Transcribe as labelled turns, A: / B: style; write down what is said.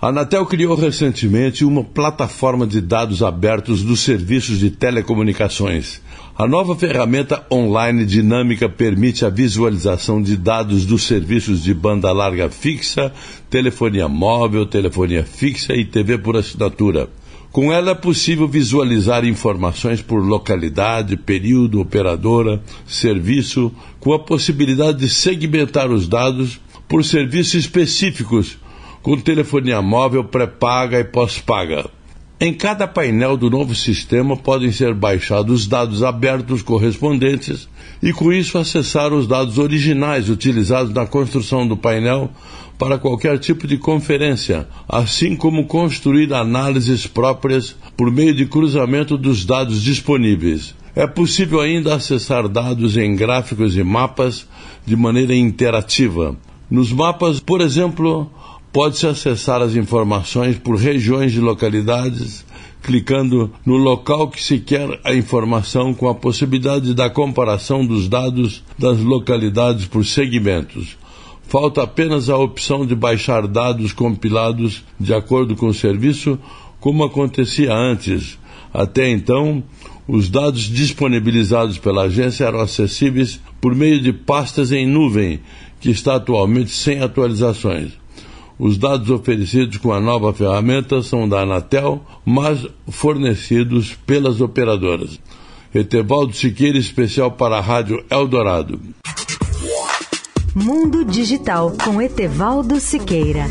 A: A Anatel criou recentemente uma plataforma de dados abertos dos serviços de telecomunicações. A nova ferramenta online dinâmica permite a visualização de dados dos serviços de banda larga fixa, telefonia móvel, telefonia fixa e TV por assinatura. Com ela é possível visualizar informações por localidade, período, operadora, serviço, com a possibilidade de segmentar os dados por serviços específicos, com telefonia móvel pré-paga e pós-paga. Em cada painel do novo sistema podem ser baixados dados abertos correspondentes e, com isso, acessar os dados originais utilizados na construção do painel para qualquer tipo de conferência, assim como construir análises próprias por meio de cruzamento dos dados disponíveis. É possível ainda acessar dados em gráficos e mapas de maneira interativa. Nos mapas, por exemplo, Pode-se acessar as informações por regiões de localidades, clicando no local que se quer a informação com a possibilidade da comparação dos dados das localidades por segmentos. Falta apenas a opção de baixar dados compilados de acordo com o serviço, como acontecia antes. Até então, os dados disponibilizados pela agência eram acessíveis por meio de pastas em nuvem, que está atualmente sem atualizações. Os dados oferecidos com a nova ferramenta são da Anatel, mas fornecidos pelas operadoras. Etevaldo Siqueira, especial para a Rádio Eldorado.
B: Mundo Digital com Etevaldo Siqueira.